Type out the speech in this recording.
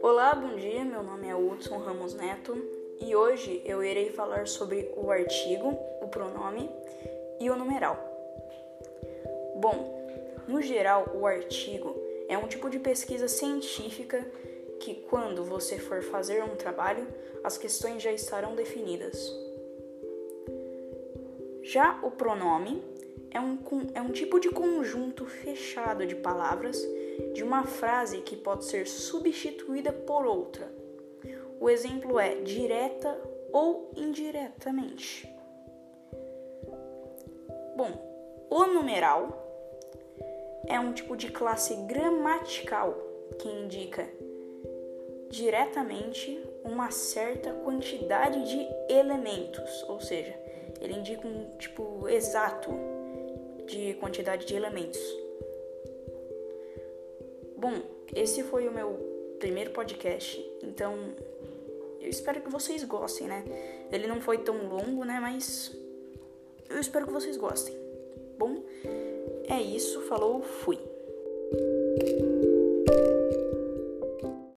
Olá, bom dia. Meu nome é Hudson Ramos Neto e hoje eu irei falar sobre o artigo, o pronome e o numeral. Bom, no geral, o artigo é um tipo de pesquisa científica que, quando você for fazer um trabalho, as questões já estarão definidas. Já o pronome é um, é um tipo de conjunto fechado de palavras de uma frase que pode ser substituída por outra. O exemplo é direta ou indiretamente. Bom, o numeral é um tipo de classe gramatical que indica diretamente uma certa quantidade de elementos, ou seja, ele indica um tipo exato de quantidade de elementos. Bom, esse foi o meu primeiro podcast, então eu espero que vocês gostem, né? Ele não foi tão longo, né? Mas eu espero que vocês gostem. Bom, é isso, falou, fui.